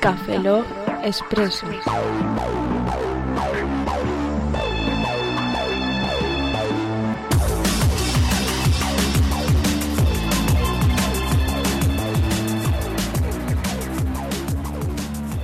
Café Log Expreso.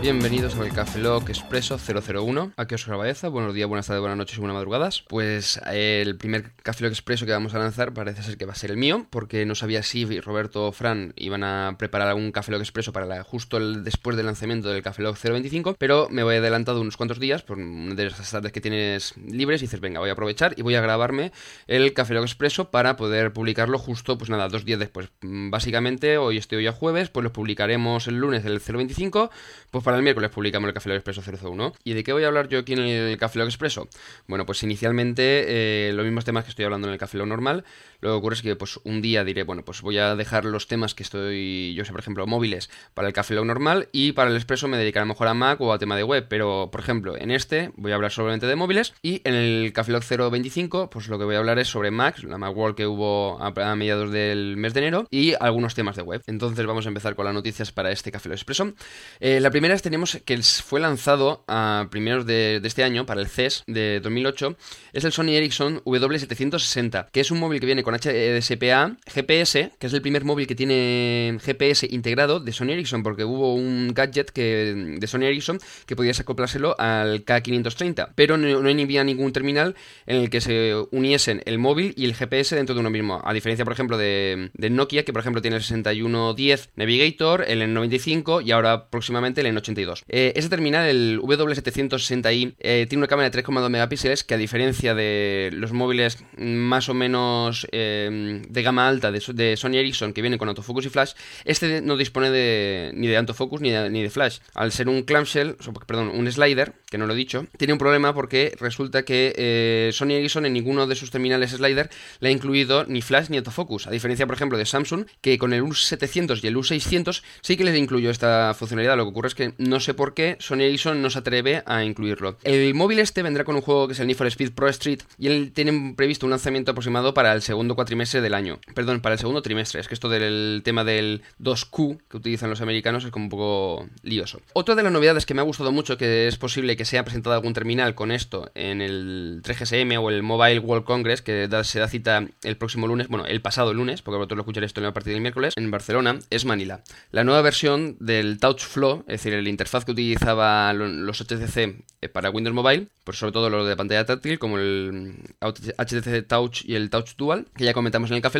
Bienvenidos al Café Lock Expreso 001. Aquí os Baeza. Buenos días, buenas tardes, buenas noches y buenas madrugadas. Pues el primer Café Lock Expreso que vamos a lanzar parece ser que va a ser el mío, porque no sabía si Roberto o Fran iban a preparar algún Café Lock Expreso para justo el, después del lanzamiento del Café Lock 025, pero me voy adelantado unos cuantos días por una de esas tardes que tienes libres y dices, venga, voy a aprovechar y voy a grabarme el Café Lock Expreso para poder publicarlo justo, pues nada, dos días después. Básicamente, hoy estoy hoy a jueves, pues lo publicaremos el lunes del 025, pues para el miércoles publicamos el Café Lock Expreso 001. ¿Y de qué voy a hablar yo aquí en el Café Lock Expreso? Bueno, pues inicialmente eh, los mismos temas que estoy hablando en el Café Lock normal. Lo que ocurre es que pues un día diré, bueno, pues voy a dejar los temas que estoy, yo sé, por ejemplo, móviles para el Café Lock normal y para el Expreso me dedicaré mejor a Mac o a tema de web. Pero, por ejemplo, en este voy a hablar solamente de móviles y en el Café Lock 025, pues lo que voy a hablar es sobre Mac, la Macworld que hubo a, mediados del mes de enero y algunos temas de web. Entonces vamos a empezar con las noticias para este Café Lock Expreso. Eh, la primera es tenemos que fue lanzado a primeros de, este año para el CES de 2008 es el Sony Ericsson W760, que es un móvil que viene con HDSPA, GPS, que es el primer móvil que tiene GPS integrado de Sony Ericsson, porque hubo un gadget que, de Sony Ericsson que podías acoplárselo al K530, pero no, no había ningún terminal en el que se uniesen el móvil y el GPS dentro de uno mismo, a diferencia, por ejemplo, de, Nokia, que por ejemplo tiene el 6110 Navigator, el N95 y ahora próximamente el N82. Eh, ese terminal, el W760i, eh, tiene una cámara de 3,2 megapíxeles que a diferencia de los móviles más o menos eh, de gama alta de, Sony Ericsson que vienen con autofocus y flash, este no dispone de, ni de autofocus ni de, flash. Al ser un clamshell, perdón, un slider, que no lo he dicho, tiene un problema porque resulta que Sony Ericsson en ninguno de sus terminales slider le ha incluido ni flash ni autofocus. A diferencia, por ejemplo, de Samsung, que con el U700 y el U600 sí que les incluyó esta funcionalidad. Lo que ocurre es que no sé por qué Sony Ericsson no se atreve a incluirlo. El móvil este vendrá con un juego que es el Need for Speed Pro Street y él tiene previsto un lanzamiento aproximado para el segundo cuatrimestre del año. Perdón, para el segundo trimestre. Es que esto del tema del 2Q que utilizan los americanos es como un poco lioso. Otra de las novedades que me ha gustado mucho, que es posible que sea presentado algún terminal con esto en el 3GSM o el Mobile World Congress, que se da cita el próximo lunes, bueno, el pasado lunes, porque vosotros lo escucharéis esto en la partida del miércoles, en Barcelona, es Manila. La nueva versión del Touch Flow, es decir, el interfaz que utilizaba los HTC eh, para Windows Mobile, pues sobre todo los de pantalla táctil, como el HTC Touch y el Touch Dual, que ya comentamos en el Café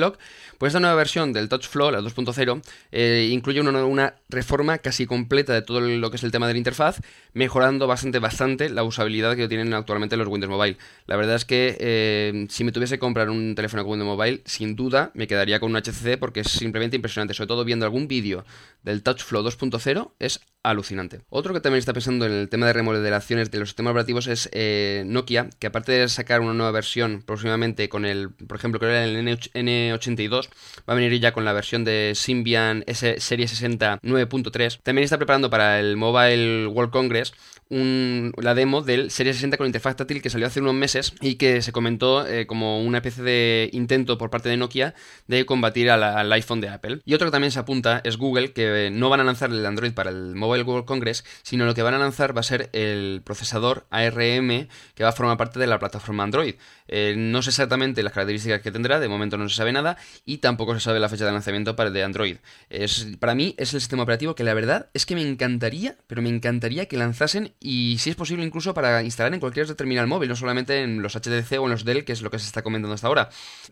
pues esta nueva versión del Touch Flow, la 2.0, eh, incluye una, una, reforma casi completa de todo lo que es el tema de la interfaz, mejorando bastante, bastante la usabilidad que tienen actualmente los Windows Mobile. La verdad es que eh, si me tuviese que comprar un teléfono con Windows Mobile, sin duda me quedaría con un HTC porque es simplemente impresionante, sobre todo viendo algún vídeo del Touch Flow 2.0, es alucinante. Otro que también está pensando en el tema de remodelaciones de los sistemas operativos es eh, Nokia, que aparte de sacar una nueva versión próximamente con el, por ejemplo, creo que era el N82, va a venir ya con la versión de Symbian S Serie 60 9.3. También está preparando para el Mobile World Congress la demo del Serie 60 con interfaz táctil que salió hace unos meses y que se comentó eh, como una especie de intento por parte de Nokia de combatir al iPhone de Apple. Y otro que también se apunta es Google, que no van a lanzar el Android para el Mobile World Congress, sino lo que van a lanzar va a ser el procesador ARM que va a formar parte de la plataforma Android. Eh, no sé exactamente las características que tendrá, de momento no se sabe nada y tampoco se sabe la fecha de lanzamiento para el de Android. Es, para mí es el sistema operativo que la verdad es que me encantaría, pero me encantaría que lanzasen y si es posible incluso para instalar en cualquier terminal móvil, no solamente en los HTC o en los Dell, que es lo que se está comentando hasta ahora.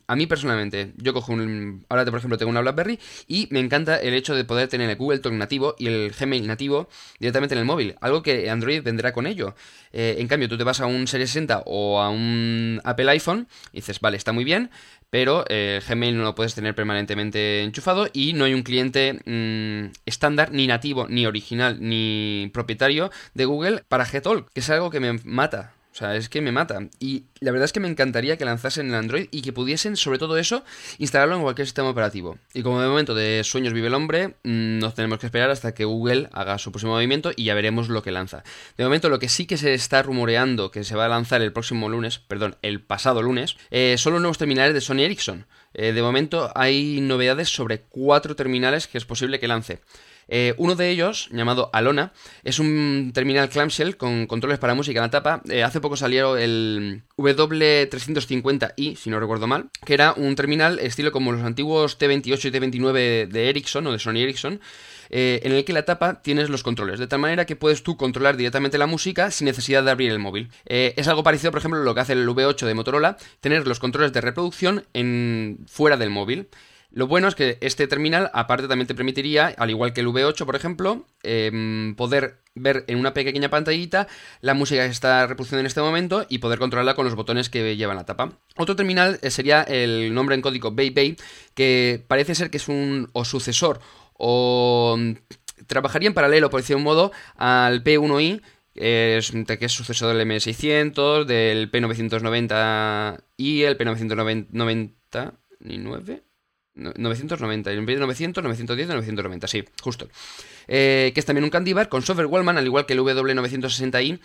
A mí personalmente, yo cojo un... Ahora por ejemplo tengo una BlackBerry y me encanta el hecho de poder tener el Google Talk nativo y el Gmail nativo directamente en el móvil, algo que Android vendrá con ello. Eh, en cambio, tú te vas a un Series 60 o a un Apple iPhone y dices, vale, está muy bien, pero el eh, Gmail no lo puedes tener permanentemente enchufado y no hay un cliente mm, estándar, ni nativo, ni original, ni propietario de Google para Gtalk, que es algo que me mata. O sea, es que me mata. Y la verdad es que me encantaría que lanzasen el Android y que pudiesen, sobre todo eso, instalarlo en cualquier sistema operativo. Y como de momento de sueños vive el hombre, mm, nos tenemos que esperar hasta que Google haga su próximo movimiento y ya veremos lo que lanza. De momento, lo que sí que se está rumoreando que se va a lanzar el próximo lunes, perdón, el pasado lunes, eh, son los nuevos terminales de Sony Ericsson. Eh, de momento hay novedades sobre cuatro terminales que es posible que lance. Eh, uno de ellos, llamado Alona, es un terminal clamshell con controles para música en la tapa. Eh, hace poco salió el W350i, si no recuerdo mal, que era un terminal estilo como los antiguos T28 y T29 de Ericsson o de Sony Ericsson. Eh, en el que la tapa tienes los controles, de tal manera que puedes tú controlar directamente la música sin necesidad de abrir el móvil. es algo parecido, por ejemplo, a lo que hace el V8 de Motorola, tener los controles de reproducción en, fuera del móvil. Lo bueno es que este terminal, aparte, también te permitiría, al igual que el V8, por ejemplo, em, poder ver en una pequeña pantallita la música que está reproduciendo en este momento y poder controlarla con los botones que lleva en la tapa. Otro terminal eh, sería el nombre en código BayBay, que parece ser que es un o sucesor o mm, trabajaría en paralelo, por decir un modo, al P1i, que es, que es sucesor del M600, del P990 y el P990 y 9 990, en vez de 900, 910, 990, sí, justo. Eh, que es también un candy bar con software Wallman, al igual que el W960i,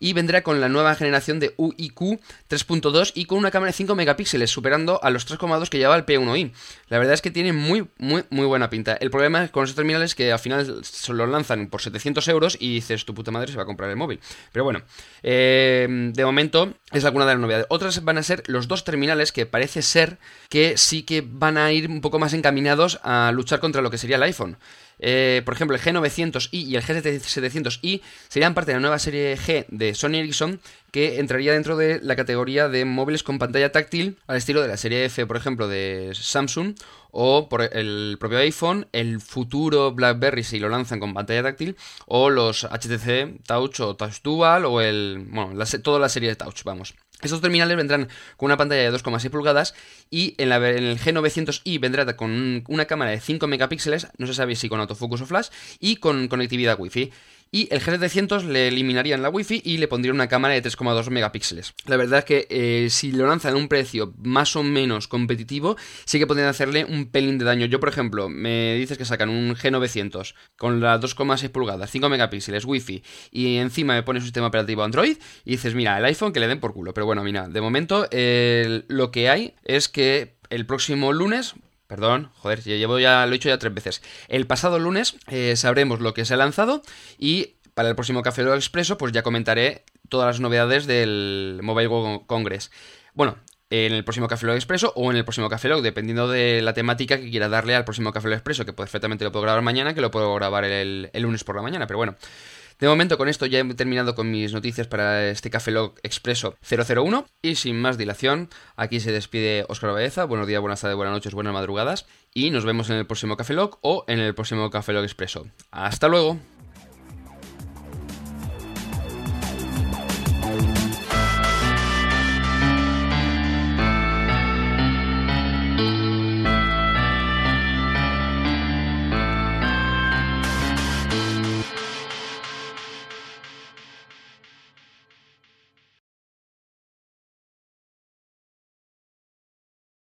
y vendrá con la nueva generación de UIQ 3.2 y con una cámara de 5 megapíxeles, superando a los 3,2 que llevaba el P1i. La verdad es que tiene muy, muy, muy buena pinta. El problema con esos terminales es que al final se los lanzan por 700 euros y dices, tu puta madre se va a comprar el móvil. Pero bueno, eh, de momento es alguna de las novedades. Otras van a ser los dos terminales que parece ser que sí que van a ir un poco más encaminados a luchar contra lo que sería el iPhone. Eh, por ejemplo, el G900i y el G700i serían parte de la nueva serie G de Sony Ericsson que entraría dentro de la categoría de móviles con pantalla táctil al estilo de la serie F, por ejemplo, de Samsung o por el propio iPhone, el futuro BlackBerry si lo lanzan con pantalla táctil o los HTC Touch o Touch Dual o el, bueno, toda la serie de Touch, vamos. Estos terminales vendrán con una pantalla de 2,6 pulgadas y en, el G900i vendrá con una cámara de 5 megapíxeles, no se sabe si con autofocus o flash, y con conectividad Wi-Fi y el G700 le eliminarían la Wi-Fi y le pondrían una cámara de 3,2 megapíxeles. La verdad es que eh, si lo lanzan a un precio más o menos competitivo, sí que podrían hacerle un pelín de daño. Yo, por ejemplo, me dices que sacan un G900 con las 2,6 pulgadas, 5 megapíxeles, Wi-Fi y encima me pone un sistema operativo Android y dices, mira, el iPhone que le den por culo. Pero bueno, mira, de momento lo que hay es que el próximo lunes Perdón, joder, llevo ya, lo he dicho ya tres veces. El pasado lunes eh, sabremos lo que se ha lanzado y para el próximo Café Lock Expreso pues ya comentaré todas las novedades del Mobile World Congress. Bueno, en el próximo Café Lock Expreso o en el próximo Café Lock, dependiendo de la temática que quiera darle al próximo Café Lock Expreso, que perfectamente lo puedo grabar mañana, que lo puedo grabar el, el lunes por la mañana, pero bueno. De momento con esto ya he terminado con mis noticias para este Café Log Expreso 001 y sin más dilación, aquí se despide Oscar Baeza. Buenos días, buenas tardes, buenas noches, buenas madrugadas y nos vemos en el próximo Café Log o en el próximo Café Log Expreso. Hasta luego.